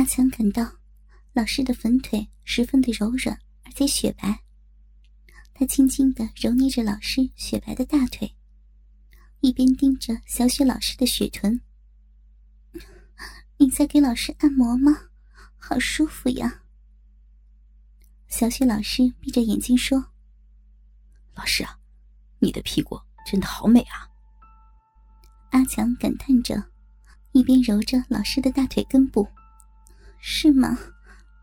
阿强感到老师的粉腿十分的柔软而且雪白，他轻轻的揉捏着老师雪白的大腿，一边盯着小雪老师的雪臀。你在给老师按摩吗？好舒服呀！小雪老师闭着眼睛说：“老师啊，你的屁股真的好美啊！”阿强感叹着，一边揉着老师的大腿根部。是吗？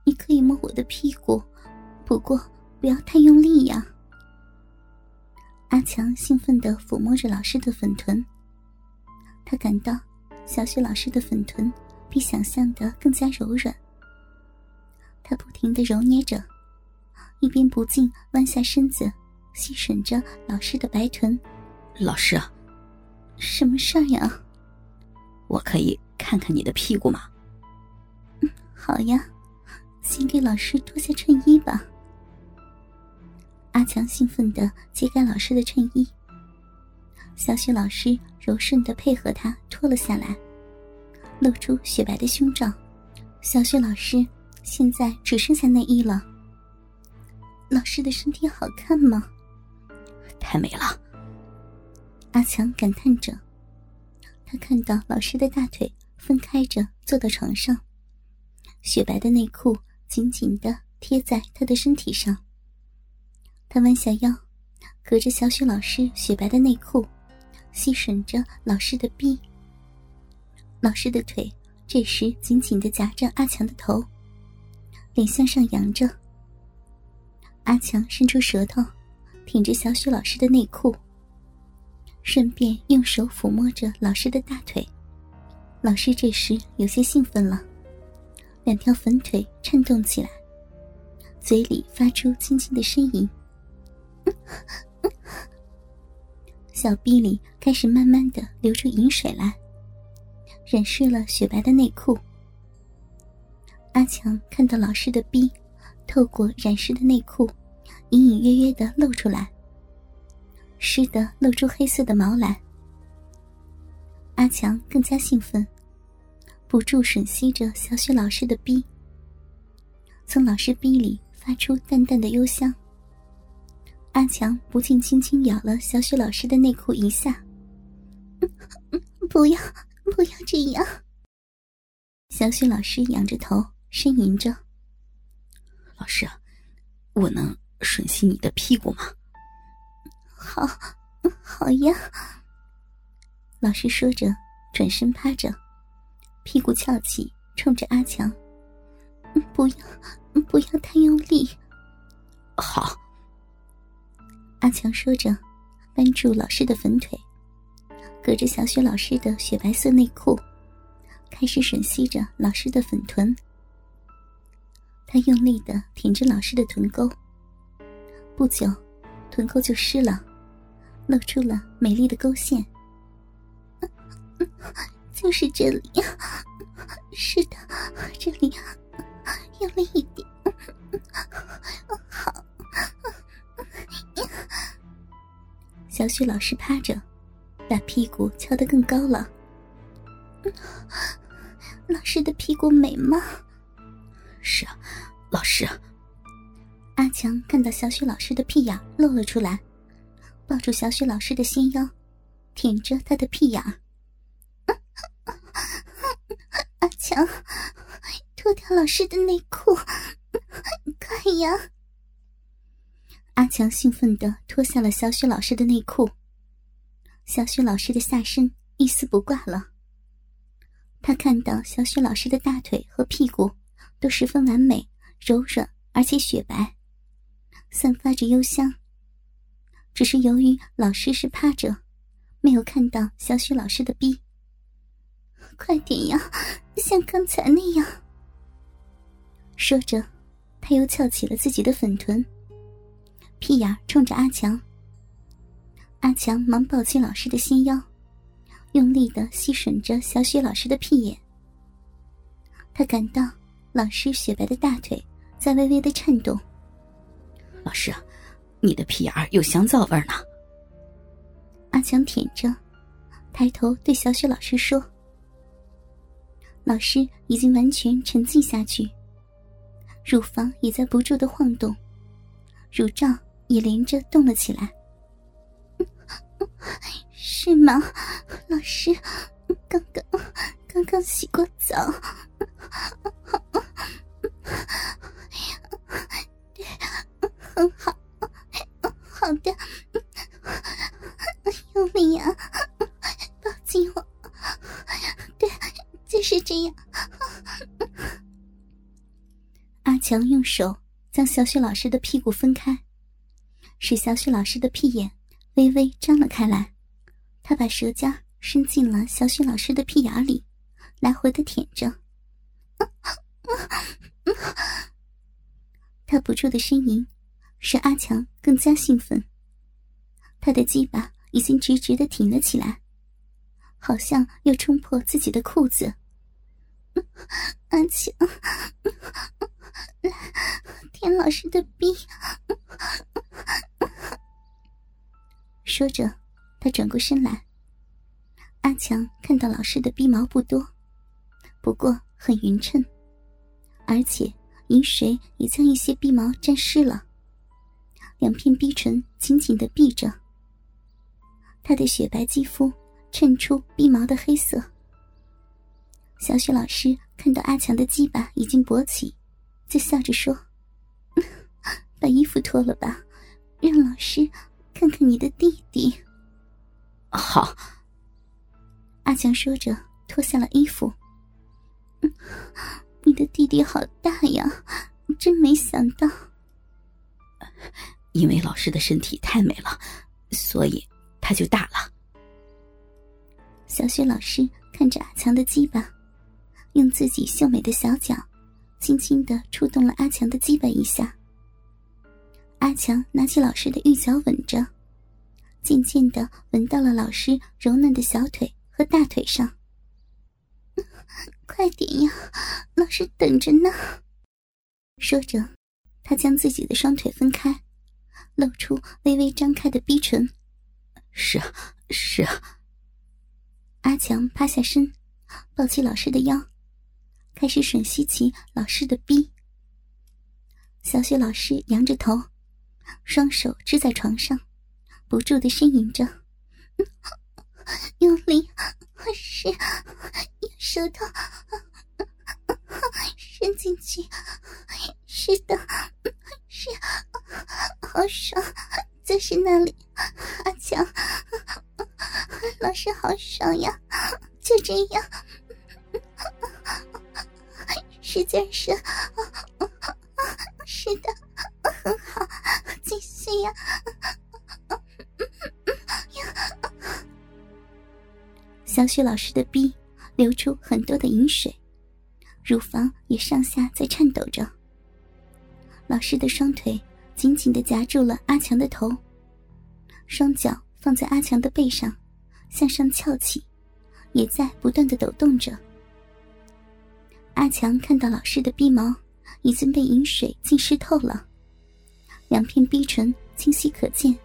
你可以摸我的屁股，不过不要太用力呀。阿强兴奋地抚摸着老师的粉臀，他感到小雪老师的粉臀比想象的更加柔软。他不停地揉捏着，一边不禁弯下身子细吮着老师的白臀。老师啊，什么事儿呀？我可以看看你的屁股吗？好呀，先给老师脱下衬衣吧。阿强兴奋地揭开老师的衬衣，小雪老师柔顺地配合他脱了下来，露出雪白的胸罩。小雪老师现在只剩下内衣了。老师的身体好看吗？太美了。阿强感叹着，他看到老师的大腿分开着坐到床上。雪白的内裤紧紧的贴在他的身体上。他弯下腰，隔着小雪老师雪白的内裤，吸吮着老师的臂。老师的腿这时紧紧的夹着阿强的头，脸向上扬着。阿强伸出舌头，舔着小雪老师的内裤，顺便用手抚摸着老师的大腿。老师这时有些兴奋了。两条粉腿颤动起来，嘴里发出轻轻的呻吟，小臂里开始慢慢的流出饮水来，染湿了雪白的内裤。阿强看到老师的臂透过染湿的内裤，隐隐约约的露出来，湿的露出黑色的毛来。阿强更加兴奋。不住吮吸着小雪老师的逼，从老师逼里发出淡淡的幽香。阿强不禁轻轻咬了小雪老师的内裤一下，不要，不要这样！小雪老师仰着头呻吟着：“老师，我能吮吸你的屁股吗？”“好，好呀。”老师说着，转身趴着。屁股翘起，冲着阿强。不要，不要太用力。好。阿强说着，扳住老师的粉腿，隔着小雪老师的雪白色内裤，开始吮吸着老师的粉臀。他用力的挺着老师的臀沟，不久，臀沟就湿了，露出了美丽的沟线。就是这里，是的，这里用力一点，好。小雪老师趴着，把屁股翘得更高了。老师的屁股美吗？是啊，老师。阿强看到小雪老师的屁眼露了出来，抱住小雪老师的纤腰，舔着她的屁眼。阿强，脱掉老师的内裤，快呀！阿强兴奋的脱下了小雪老师的内裤，小雪老师的下身一丝不挂了。他看到小雪老师的大腿和屁股都十分完美、柔软，而且雪白，散发着幽香。只是由于老师是趴着，没有看到小雪老师的臂。快点呀，像刚才那样。说着，他又翘起了自己的粉臀，屁眼冲着阿强。阿强忙抱起老师的纤腰，用力的吸吮着小雪老师的屁眼。他感到老师雪白的大腿在微微的颤动。老师，你的屁眼有香皂味呢。阿强舔着，抬头对小雪老师说。老师已经完全沉浸下去，乳房也在不住的晃动，乳罩也连着动了起来。是吗，老师？刚刚刚刚洗过澡，这样。阿强用手将小雪老师的屁股分开，使小雪老师的屁眼微微张了开来，他把舌尖。伸进了小雪老师的屁眼里，来回的舔着。他不住的呻吟，使阿强更加兴奋。他的鸡巴已经直直的挺了起来，好像要冲破自己的裤子。阿强，来舔老师的逼。说着，他转过身来。阿强看到老师的鼻毛不多，不过很匀称，而且饮水也将一些鼻毛沾湿了。两片逼唇紧紧的闭着，他的雪白肌肤衬出鼻毛的黑色。小雪老师看到阿强的鸡巴已经勃起，就笑着说：“ 把衣服脱了吧，让老师看看你的弟弟。”好。阿强说着，脱下了衣服。你的弟弟好大呀，真没想到。因为老师的身体太美了，所以他就大了。小雪老师看着阿强的鸡巴，用自己秀美的小脚，轻轻的触动了阿强的鸡巴一下。阿强拿起老师的玉脚吻着，渐渐的吻到了老师柔嫩的小腿。和大腿上，快点呀！老师等着呢。说着，他将自己的双腿分开，露出微微张开的逼唇。是啊，是啊。阿强趴下身，抱起老师的腰，开始吮吸起老师的逼。小雪老师仰着头，双手支在床上，不住的呻吟着。用力，是，用舌头伸进去，是的，是，好爽，就是那里，阿强，老师好爽呀，就这样，使劲射，是的，很好，继续呀。小雪老师的逼流出很多的饮水，乳房也上下在颤抖着。老师的双腿紧紧的夹住了阿强的头，双脚放在阿强的背上，向上翘起，也在不断的抖动着。阿强看到老师的鼻毛已经被饮水浸湿透了，两片逼唇清晰可见。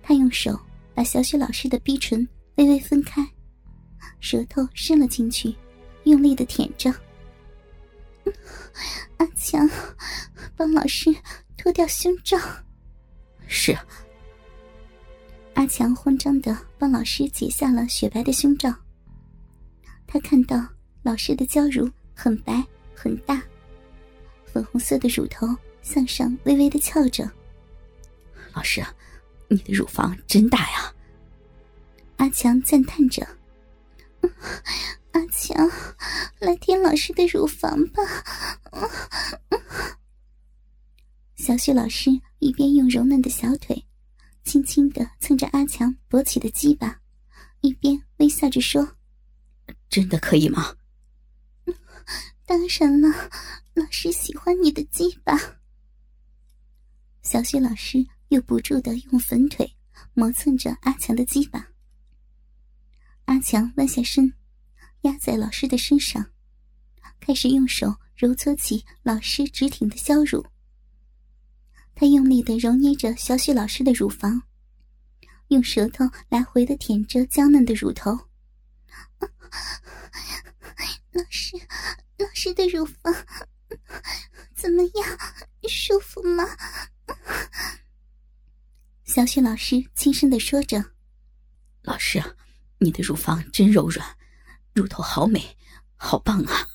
他用手把小雪老师的逼唇。微微分开，舌头伸了进去，用力的舔着。阿强，帮老师脱掉胸罩。是。阿强慌张的帮老师解下了雪白的胸罩。他看到老师的娇乳很白很大，粉红色的乳头向上微微的翘着。老师，你的乳房真大呀！阿强赞叹着：“阿强，来舔老师的乳房吧。”小雪老师一边用柔嫩的小腿轻轻的蹭着阿强勃起的鸡巴，一边微笑着说：“真的可以吗？”“当然了，老师喜欢你的鸡巴。”小雪老师又不住的用粉腿磨蹭着阿强的鸡巴。阿强弯下身，压在老师的身上，开始用手揉搓起老师直挺的娇乳。他用力的揉捏着小雪老师的乳房，用舌头来回的舔着娇嫩的乳头。老师，老师的乳房 怎么样？舒服吗？小雪老师轻声的说着：“老师，你的乳房真柔软，乳头好美，好棒啊！”